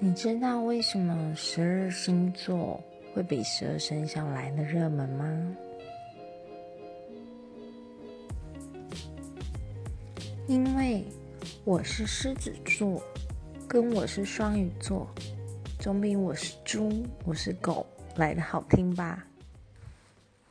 你知道为什么十二星座会比十二生肖来的热门吗？因为我是狮子座跟我是双鱼座总比我是猪我是狗来的好听吧？